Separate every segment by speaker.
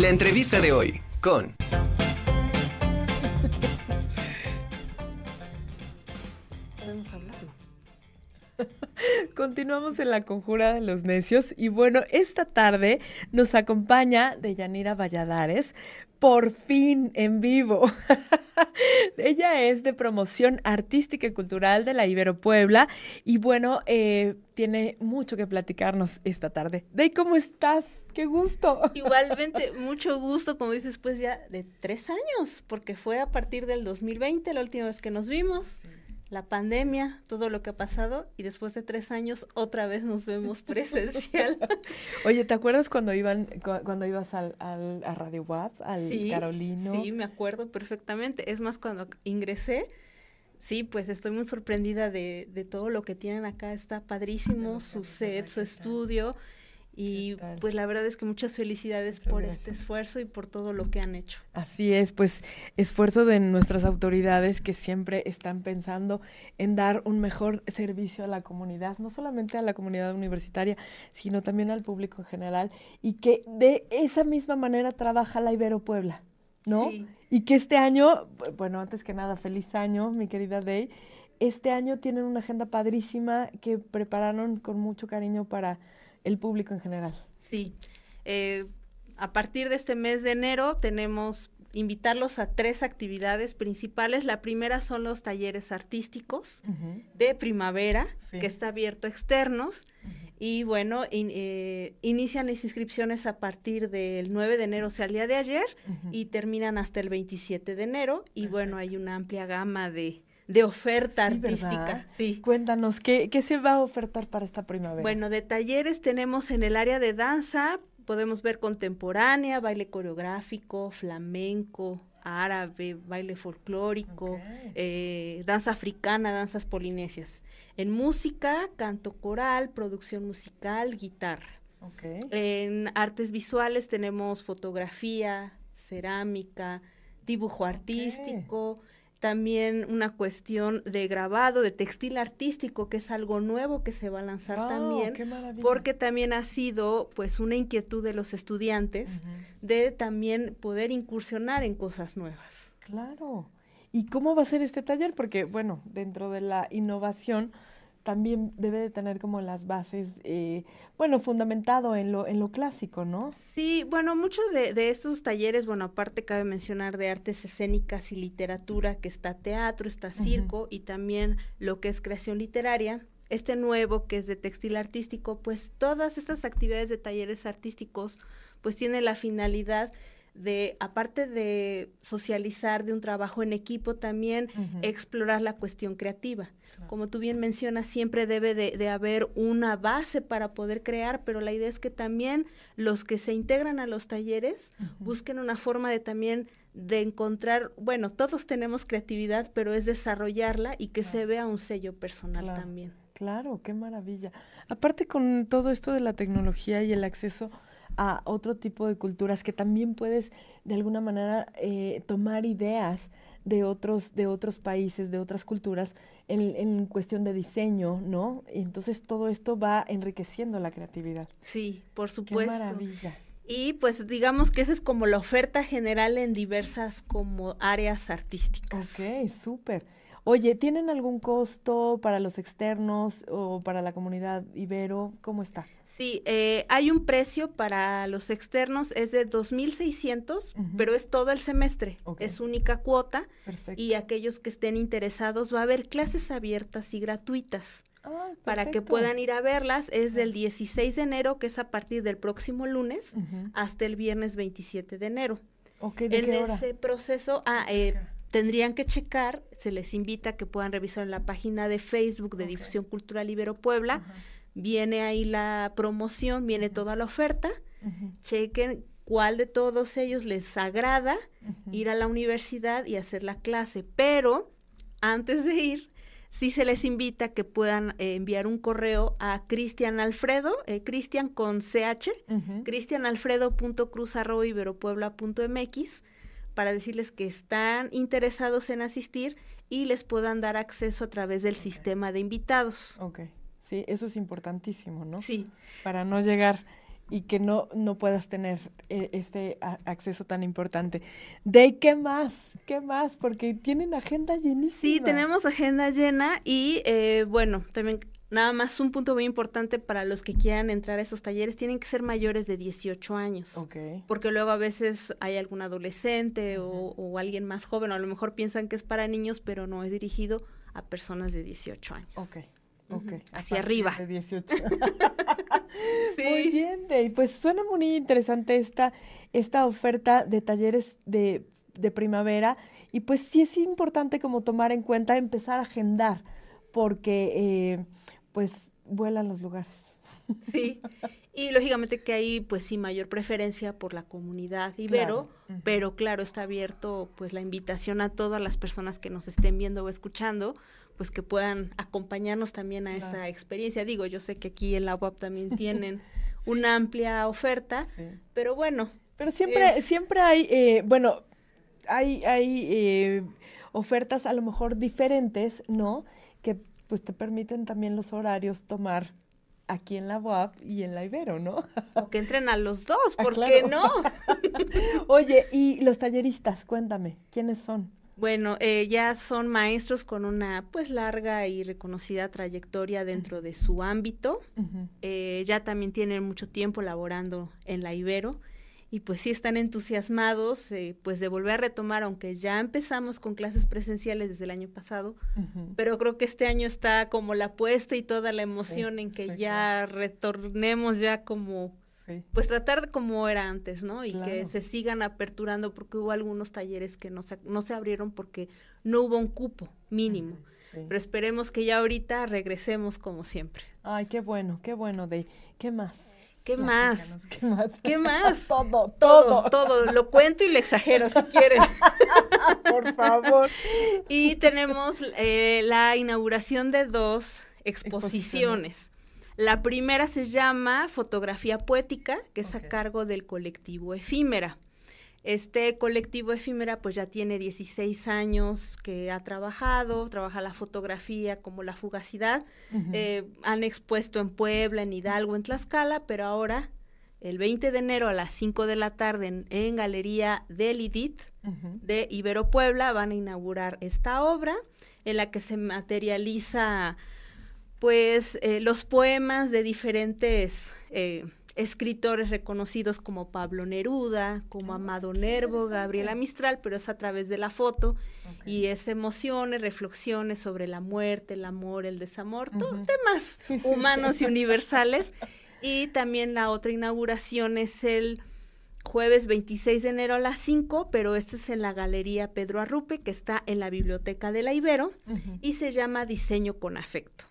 Speaker 1: La entrevista de hoy con...
Speaker 2: Podemos hablarlo.
Speaker 3: Continuamos en la conjura de los necios y bueno, esta tarde nos acompaña Deyanira Valladares, por fin en vivo. Es de promoción artística y cultural de la Ibero Puebla y bueno, eh, tiene mucho que platicarnos esta tarde. Dey, ¿cómo estás? ¡Qué gusto!
Speaker 2: Igualmente, mucho gusto, como dices, pues ya de tres años, porque fue a partir del 2020 la última vez que nos vimos la pandemia, todo lo que ha pasado y después de tres años otra vez nos vemos presencial.
Speaker 3: Oye, ¿te acuerdas cuando iban cuando ibas al, a Radio WAP, al Carolino?
Speaker 2: Sí, me acuerdo perfectamente. Es más, cuando ingresé, sí, pues estoy muy sorprendida de, de todo lo que tienen acá. Está padrísimo, su set, su estudio. Y pues la verdad es que muchas felicidades por este esfuerzo y por todo lo que han hecho.
Speaker 3: Así es, pues esfuerzo de nuestras autoridades que siempre están pensando en dar un mejor servicio a la comunidad, no solamente a la comunidad universitaria, sino también al público en general, y que de esa misma manera trabaja la Ibero Puebla, ¿no? Y que este año, bueno, antes que nada, feliz año, mi querida Day. Este año tienen una agenda padrísima que prepararon con mucho cariño para el público en general.
Speaker 2: Sí. Eh, a partir de este mes de enero tenemos invitarlos a tres actividades principales. La primera son los talleres artísticos de primavera, que está abierto a externos. Y bueno, eh, inician las inscripciones a partir del 9 de enero, o sea, el día de ayer, y terminan hasta el 27 de enero. Y bueno, hay una amplia gama de, de oferta artística. Sí.
Speaker 3: Cuéntanos, ¿qué, ¿qué se va a ofertar para esta primavera?
Speaker 2: Bueno, de talleres tenemos en el área de danza, podemos ver contemporánea, baile coreográfico, flamenco, árabe, baile folclórico, eh, danza africana, danzas polinesias. En música, canto coral, producción musical, guitarra. En artes visuales tenemos fotografía, cerámica, dibujo artístico, también una cuestión de grabado, de textil artístico, que es algo nuevo que se va a lanzar también, porque también ha sido pues una inquietud de los estudiantes de también poder incursionar en cosas nuevas.
Speaker 3: Claro. ¿Y cómo va a ser este taller? Porque, bueno, dentro de la innovación, también debe de tener como las bases, eh, bueno, fundamentado en lo, en lo clásico, ¿no?
Speaker 2: Sí, bueno, muchos de, de, estos talleres, bueno, aparte cabe mencionar de artes escénicas y literatura, que está teatro, está circo y también lo que es creación literaria. Este nuevo, que es de textil artístico, pues todas estas actividades de talleres artísticos, pues tiene la finalidad de, aparte de socializar, de un trabajo en equipo, también explorar la cuestión creativa. Como tú bien mencionas, siempre debe de, haber una base para poder crear, pero la idea es que también los que se integran a los talleres busquen una forma de también de encontrar, bueno, todos tenemos creatividad, pero es desarrollarla y que se vea un sello personal también.
Speaker 3: Claro, qué maravilla. Aparte con todo esto de la tecnología y el acceso a otro tipo de culturas que también puedes de alguna manera eh, tomar ideas de otros, de otros países, de otras culturas en, en, cuestión de diseño, ¿no? Y entonces todo esto va enriqueciendo la creatividad.
Speaker 2: Sí, por supuesto.
Speaker 3: Qué maravilla.
Speaker 2: Y pues digamos que esa es como la oferta general en diversas como áreas artísticas.
Speaker 3: Ok, súper. Oye, ¿tienen algún costo para los externos o para la comunidad ibero? ¿Cómo está?
Speaker 2: Sí, eh, hay un precio para los externos, es de 2.600, pero es todo el semestre, es única cuota. Perfecto. Y aquellos que estén interesados, va a haber clases abiertas y gratuitas. para que puedan ir a verlas, es del 16 de enero, que es a partir del próximo lunes, hasta el viernes 27 de enero.
Speaker 3: Okay, ¿de
Speaker 2: en ese proceso, ah, eh, tendrían que checar, se les invita a que puedan revisar en la página de Facebook de Difusión Cultural Ibero Puebla, viene ahí la promoción, viene toda la oferta, chequen cuál de todos ellos les agrada ir a la universidad y hacer la clase, pero antes de ir, sí se les invita a que puedan eh, enviar un correo a Cristian Alfredo, eh, Cristian con CH, cristianalfredo.cruz.iberopuebla.mx, para decirles que están interesados en asistir y les puedan dar acceso a través del sistema de invitados.
Speaker 3: Ok, sí, eso es importantísimo, ¿no?
Speaker 2: Sí.
Speaker 3: Para no llegar y que no, no puedas tener eh, este acceso tan importante. ¿De qué más? ¿Qué más? Porque tienen agenda llenísima.
Speaker 2: Sí, tenemos agenda llena y eh, bueno, también nada más un punto muy importante para los que quieran entrar a esos talleres, tienen que ser mayores de 18 años. Porque luego a veces hay algún adolescente o, o, alguien más joven, o a lo mejor piensan que es para niños, pero no es dirigido a personas de 18 años.
Speaker 3: Ok. Okay.
Speaker 2: Hacia arriba.
Speaker 3: De 18. Muy bien, Dey. Pues suena muy interesante esta, esta oferta de talleres de, de primavera. Y pues sí es importante como tomar en cuenta, empezar a agendar, porque eh, pues vuelan los lugares.
Speaker 2: Sí, y lógicamente que hay pues sí mayor preferencia por la comunidad ibero, pero claro, está abierto pues la invitación a todas las personas que nos estén viendo o escuchando, pues que puedan acompañarnos también a esa experiencia. Digo, yo sé que aquí en la UAP también tienen una amplia oferta, pero bueno.
Speaker 3: Pero siempre, siempre hay, eh, bueno, hay, hay eh, ofertas a lo mejor diferentes, ¿no? Pues te permiten también los horarios tomar aquí en la UAP y en la Ibero, ¿no?
Speaker 2: O que entren a los dos, ah, ¿por qué no?
Speaker 3: Oye, y los talleristas, cuéntame, ¿quiénes son?
Speaker 2: Bueno, eh, ya son maestros con una pues larga y reconocida trayectoria dentro de su ámbito. Eh, ya también tienen mucho tiempo laborando en la Ibero y pues sí están entusiasmados eh, pues de volver a retomar, aunque ya empezamos con clases presenciales desde el año pasado, pero creo que este año está como la apuesta y toda la emoción en que ya retornemos ya como pues tratar como era antes, ¿no? Y que se sigan aperturando porque hubo algunos talleres que no se, no se abrieron porque no hubo un cupo mínimo. Pero esperemos que ya ahorita regresemos como siempre.
Speaker 3: Ay, qué bueno, qué bueno, de ¿Qué más?
Speaker 2: ¿Qué más? ¿Qué más? ¿Qué más?
Speaker 3: todo,
Speaker 2: todo, todo. Lo cuento y lo exagero si quieres.
Speaker 3: Por favor.
Speaker 2: y tenemos eh, la inauguración de dos exposiciones. La primera se llama Fotografía Poética, que es a cargo del colectivo Efímera. Este colectivo efímera pues ya tiene 16 años que ha trabajado, trabaja la fotografía como la fugacidad. Eh, han expuesto en Puebla, en Hidalgo, en Tlaxcala, pero ahora el 20 de enero a las 5 de la tarde en, Galería del IDIT de Ibero Puebla van a inaugurar esta obra en la que se materializa pues eh, los poemas de diferentes eh, escritores reconocidos como Pablo Neruda, como ah, Amado Nervo, Gabriela Mistral, pero es a través de la foto. Y es emociones, reflexiones sobre la muerte, el amor, el desamor, temas humanos y universales. Y también la otra inauguración es el jueves 26 de enero a las 5, pero este es en la Galería Pedro Arrupe, que está en la Biblioteca de la Ibero, y se llama Diseño con Afecto.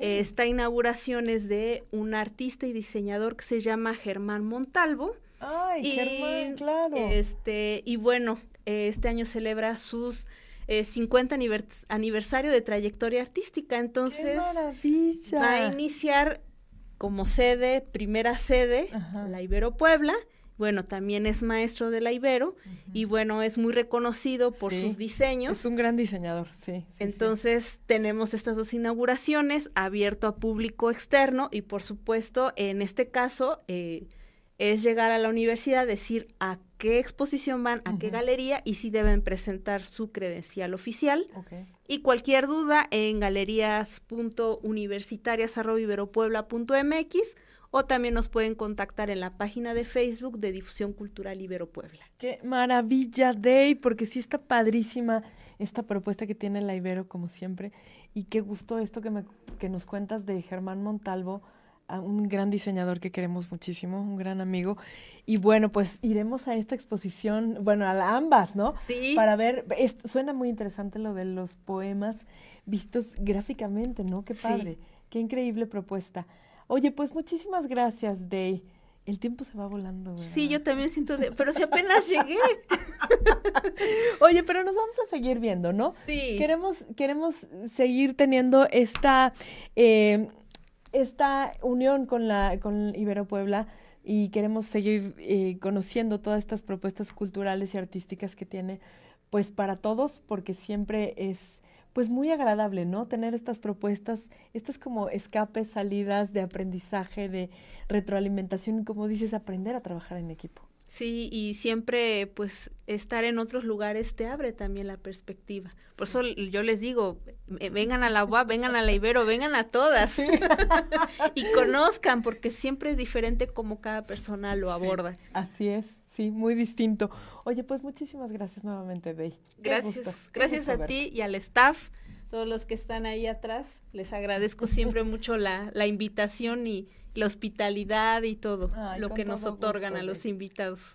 Speaker 2: Esta inauguración es de un artista y diseñador que se llama Germán Montalvo.
Speaker 3: Ay, Germán, claro.
Speaker 2: Este, y bueno, este año celebra sus 50 eh, aniversario de trayectoria artística. Entonces, va a iniciar como sede, primera sede, la Ibero Puebla, bueno, también es maestro de la Ibero y bueno, es muy reconocido por sus diseños.
Speaker 3: Es un gran diseñador, sí.
Speaker 2: Entonces tenemos estas dos inauguraciones, abierto a público externo y por supuesto, en este caso, eh, es llegar a la universidad, decir a qué exposición van, a qué galería y si deben presentar su credencial oficial. Y cualquier duda en galerías.universitarias.iberopuebla.mx o también nos pueden contactar en la página de Facebook de Difusión Cultural Ibero Puebla.
Speaker 3: Qué maravilla, Day, porque sí está padrísima esta propuesta que tiene la Ibero, como siempre, y qué gusto esto que, me, que nos cuentas de Germán Montalvo, un gran diseñador que queremos muchísimo, un gran amigo. Y bueno, pues iremos a esta exposición, bueno, a ambas, ¿no?
Speaker 2: Sí.
Speaker 3: Para ver, esto, suena muy interesante lo de los poemas vistos gráficamente, ¿no? Qué padre, qué increíble propuesta. Oye, pues muchísimas gracias, Day. El tiempo se va volando.
Speaker 2: Sí, yo también siento de... Pero si apenas llegué.
Speaker 3: Oye, pero nos vamos a seguir viendo, ¿no?
Speaker 2: Sí.
Speaker 3: Queremos, queremos seguir teniendo esta, eh, esta unión con la con Ibero Puebla y queremos seguir eh, conociendo todas estas propuestas culturales y artísticas que tiene, pues para todos, porque siempre es pues muy agradable, ¿no? Tener estas propuestas, estas como escapes, salidas de aprendizaje, de retroalimentación y como dices, aprender a trabajar en equipo.
Speaker 2: Sí, y siempre pues estar en otros lugares te abre también la perspectiva. Por eso yo les digo, eh, vengan a la UAP, vengan a la Ibero, vengan a todas y conozcan porque siempre es diferente como cada persona lo aborda.
Speaker 3: Así es, sí, muy distinto. Oye, pues muchísimas gracias nuevamente, Bey.
Speaker 2: Gracias, gracias a ti y al staff, todos los que están ahí atrás. Les agradezco siempre mucho la, la invitación y la hospitalidad y todo lo que nos otorgan a los invitados.